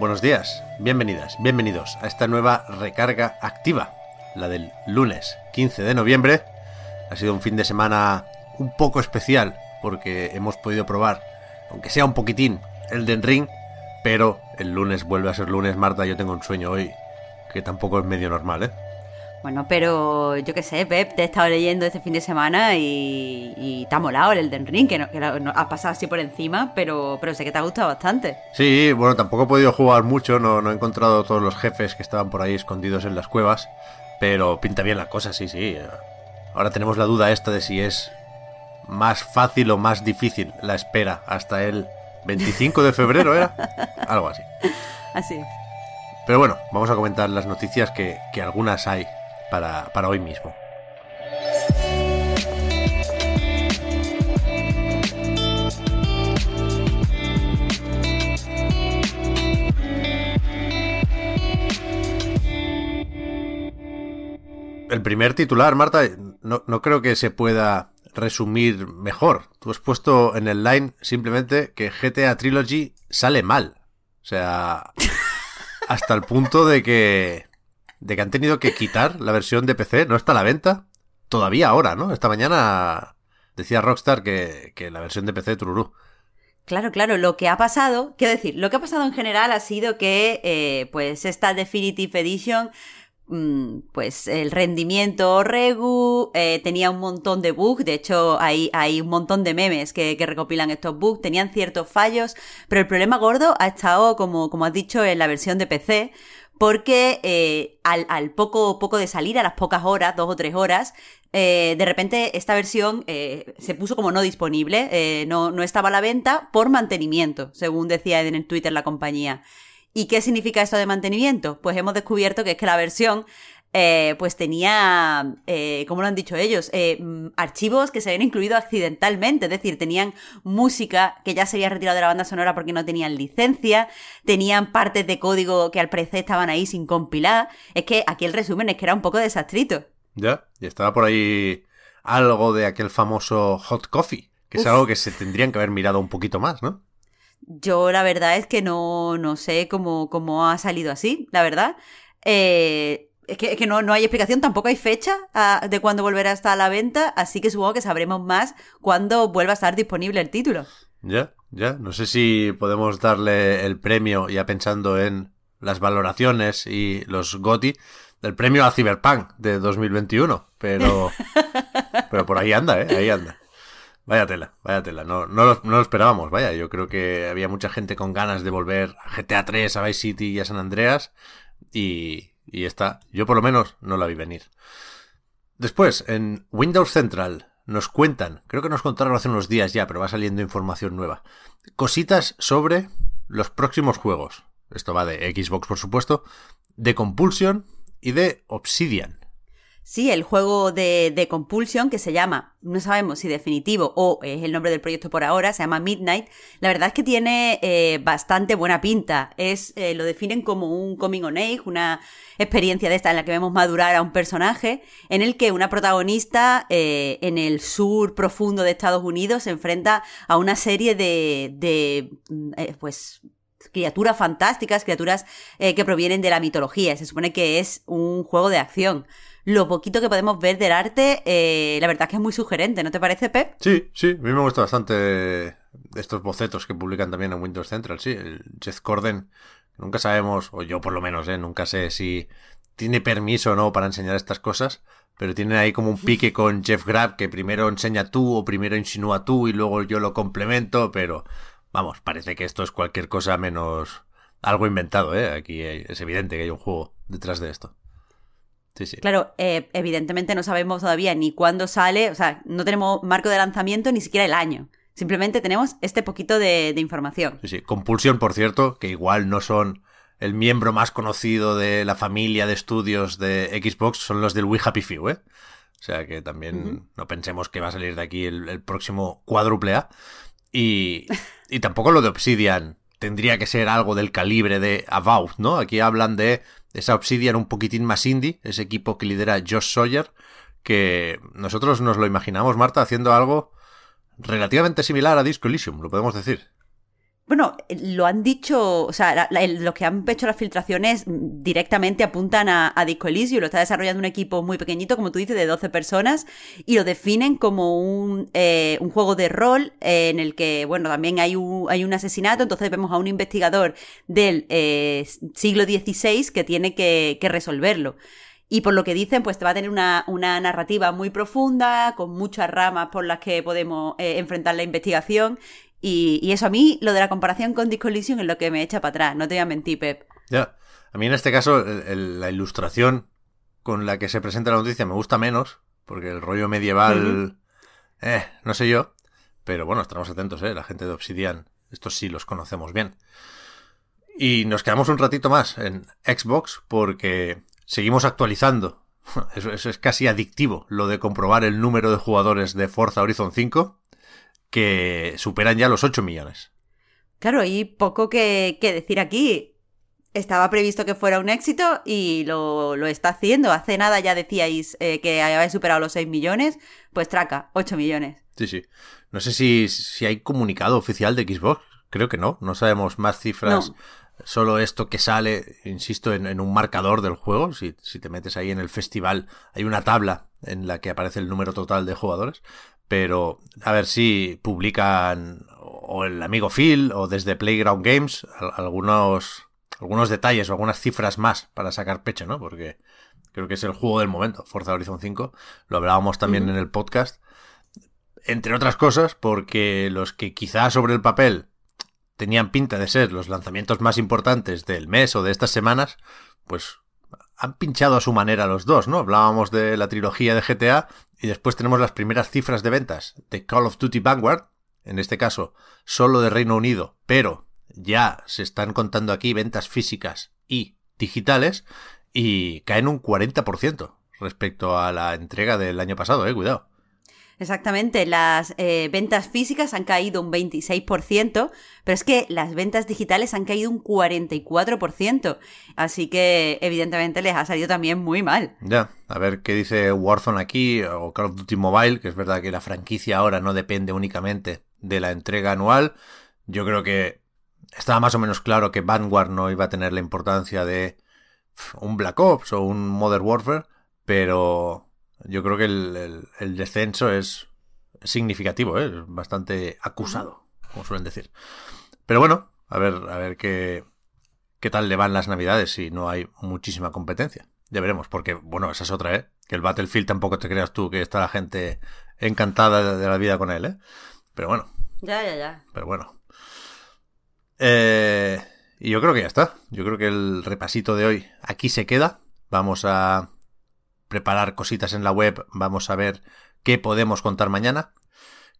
Buenos días, bienvenidas, bienvenidos a esta nueva recarga activa, la del lunes 15 de noviembre. Ha sido un fin de semana un poco especial porque hemos podido probar aunque sea un poquitín, el Den Ring, pero el lunes vuelve a ser lunes, Marta, yo tengo un sueño hoy que tampoco es medio normal, ¿eh? Bueno, pero yo qué sé, Pep, te he estado leyendo este fin de semana y, y te ha molado el Elden Ring, que, no, que no, has pasado así por encima, pero, pero sé que te ha gustado bastante. Sí, bueno, tampoco he podido jugar mucho, no, no he encontrado todos los jefes que estaban por ahí escondidos en las cuevas, pero pinta bien la cosa, sí, sí. Ahora tenemos la duda esta de si es más fácil o más difícil la espera hasta el 25 de febrero, ¿era? Algo así. Así. Pero bueno, vamos a comentar las noticias que, que algunas hay para, para hoy mismo. El primer titular, Marta, no, no creo que se pueda resumir mejor. Tú has puesto en el line simplemente que GTA Trilogy sale mal. O sea, hasta el punto de que de que han tenido que quitar la versión de PC, no está a la venta. Todavía ahora, ¿no? Esta mañana decía Rockstar que, que la versión de PC Trurú. Claro, claro, lo que ha pasado, quiero decir, lo que ha pasado en general ha sido que, eh, pues, esta Definitive Edition Mm, pues el rendimiento regu, eh, tenía un montón de bugs, de hecho hay, hay un montón de memes que, recopilan estos bugs, tenían ciertos fallos, pero el problema gordo ha estado, como, como has dicho, en la versión de PC, porque eh, al, poco, poco de salir, a las pocas horas, dos o tres horas, eh, de repente esta versión se puso como no disponible, no, no estaba a la venta por mantenimiento, según decía en el Twitter la compañía. ¿Y qué significa esto de mantenimiento? Pues hemos descubierto que es que la versión eh, pues tenía, eh, como lo han dicho ellos, eh, mm, archivos que se habían incluido accidentalmente, es decir, tenían música que ya se había retirado de la banda sonora porque no tenían licencia, tenían partes de código que al parecer estaban ahí sin compilar. Es que aquí el resumen es que era un poco desastrito. Ya, y estaba por ahí algo de aquel famoso hot coffee, que es algo que se tendrían que haber mirado un poquito más, ¿no? Yo la verdad es que no, no sé cómo, cómo ha salido así, la verdad. Eh, es que, es que no, no, hay explicación, tampoco hay fecha ah, de cuándo volverá a estar a la venta, así que supongo que sabremos más cuando vuelva a estar disponible el título. Ya, ya. No sé si podemos darle el premio, ya pensando en las valoraciones y los GOTI, del premio a Cyberpunk de 2021, pero, pero por ahí anda, ¿eh? Ahí anda. Vaya tela, vaya tela. No, no, lo, no lo esperábamos, vaya. Yo creo que había mucha gente con ganas de volver a GTA 3, a Vice City y a San Andreas. Y, y esta, yo por lo menos no la vi venir. Después, en Windows Central nos cuentan, creo que nos contaron hace unos días ya, pero va saliendo información nueva. Cositas sobre los próximos juegos. Esto va de Xbox, por supuesto, de Compulsion y de Obsidian. Sí, el juego de, de, Compulsion, que se llama, no sabemos si definitivo o es el nombre del proyecto por ahora, se llama Midnight. La verdad es que tiene eh, bastante buena pinta. Es, eh, lo definen como un coming on age, una experiencia de esta en la que vemos madurar a un personaje, en el que una protagonista eh, en el sur profundo de Estados Unidos se enfrenta a una serie de, de pues, criaturas fantásticas, criaturas que provienen de la mitología. Se supone que es un juego de acción lo poquito que podemos ver del arte, eh, la verdad es que es muy sugerente, ¿no te parece, Pep? Sí, sí, a mí me gusta bastante estos bocetos que publican también en Windows Central, sí, el Jeff Corden, nunca sabemos, o yo por lo menos, ¿eh? nunca sé si tiene permiso o no para enseñar estas cosas, pero tiene ahí como un pique con Jeff Grab que primero enseña tú o primero insinúa tú y luego yo lo complemento, pero vamos, parece que esto es cualquier cosa menos algo inventado, ¿eh? Aquí es evidente que hay un juego detrás de esto. Claro, eh, evidentemente no sabemos todavía ni cuándo sale, o sea, no tenemos marco de lanzamiento ni siquiera el año. Simplemente tenemos este poquito de, información. Sí, sí. Compulsión, por cierto, que igual no son el miembro más conocido de la familia de estudios de Xbox, son los del We Happy Few, ¿eh? O sea que también no pensemos que va a salir de aquí el, próximo cuádruple A. Y, y tampoco lo de Obsidian tendría que ser algo del calibre de Avowed, ¿no? Aquí hablan de esa Obsidian un poquitín más indie, ese equipo que lidera Josh Sawyer, que nosotros nos lo imaginamos, Marta, haciendo algo relativamente similar a Disco Elysium, lo podemos decir. Bueno, lo han dicho, o sea, lo que han hecho las filtraciones directamente apuntan a, Disco Elysium, lo está desarrollando un equipo muy pequeñito, como tú dices, de 12 personas, y lo definen como un, eh, juego de rol eh, en el que, bueno, también hay un, hay un asesinato, entonces vemos a un investigador del eh, siglo XVI que tiene que, resolverlo. Y por lo que dicen, pues te va a tener una narrativa muy profunda, con muchas ramas por las que podemos enfrentar la investigación. Y, eso a mí, lo de la comparación con Disco es lo que me echa para atrás, no te voy a mentir, Pep. Ya, a mí en este caso la ilustración con la que se presenta la noticia me gusta menos, porque el rollo medieval, eh, no sé yo, pero bueno, estamos atentos, eh, la gente de Obsidian, estos sí los conocemos bien. Y nos quedamos un ratito más en Xbox porque seguimos actualizando. Eso, eso es casi adictivo, lo de comprobar el número de jugadores de Forza Horizon 5 que superan ya los 8 millones. Claro, y poco que, decir aquí. Estaba previsto que fuera un éxito y lo, está haciendo. Hace nada ya decíais eh, que había superado los 6 millones, pues traca, 8 millones. Sí, sí. No sé si, si hay comunicado oficial de Xbox. Creo que no. No sabemos más cifras. Solo esto que sale, insisto, en, un marcador del juego. Si, si te metes ahí en el festival, hay una tabla en la que aparece el número total de jugadores pero a ver si publican o el amigo Phil o desde Playground Games algunos algunos detalles o algunas cifras más para sacar pecho, ¿no? Porque creo que es el juego del momento, Forza Horizon 5. Lo hablábamos también en el podcast. Entre otras cosas, porque los que quizá sobre el papel tenían pinta de ser los lanzamientos más importantes del mes o de estas semanas, pues han pinchado a su manera los dos, ¿no? Hablábamos de la trilogía de GTA y después tenemos las primeras cifras de ventas de Call of Duty Vanguard, en este caso solo de Reino Unido, pero ya se están contando aquí ventas físicas y digitales y caen un 40% respecto a la entrega del año pasado, eh, cuidado. Exactamente, las eh, ventas físicas han caído un 26%, pero es que las ventas digitales han caído un 44%, así que evidentemente les ha salido también muy mal. Ya, a ver qué dice Warzone aquí, o Call of Duty Mobile, que es verdad que la franquicia ahora no depende únicamente de la entrega anual. Yo creo que estaba más o menos claro que Vanguard no iba a tener la importancia de un Black Ops o un Modern Warfare, pero yo creo que el, descenso es significativo, ¿eh? es bastante acusado, como suelen decir. Pero bueno, a ver, a ver qué, qué tal le van las navidades si no hay muchísima competencia. Ya veremos, porque, bueno, esa es otra, ¿eh? Que el Battlefield tampoco te creas tú que está la gente encantada de, la vida con él, ¿eh? Pero bueno. Ya, ya, ya. Pero bueno. Eh, y yo creo que ya está. Yo creo que el repasito de hoy aquí se queda. Vamos a preparar cositas en la web, vamos a ver qué podemos contar mañana.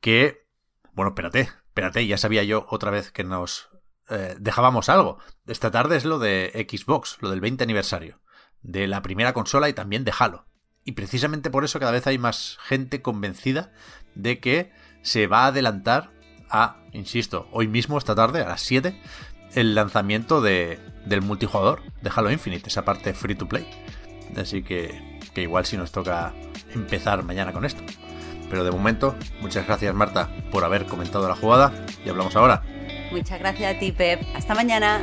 Que, bueno, espérate, espérate, ya sabía yo otra vez que nos eh, dejábamos algo. Esta tarde es lo de Xbox, lo del 20 aniversario, de la primera consola y también de Halo. Y precisamente por eso cada vez hay más gente convencida de que se va a adelantar a, insisto, hoy mismo, esta tarde, a las 7, el lanzamiento de, del multijugador de Halo Infinite, esa parte free to play. Así que que igual si nos toca empezar mañana con esto. Pero de momento, muchas gracias Marta por haber comentado la jugada y hablamos ahora. Muchas gracias a ti, Pep. Hasta mañana.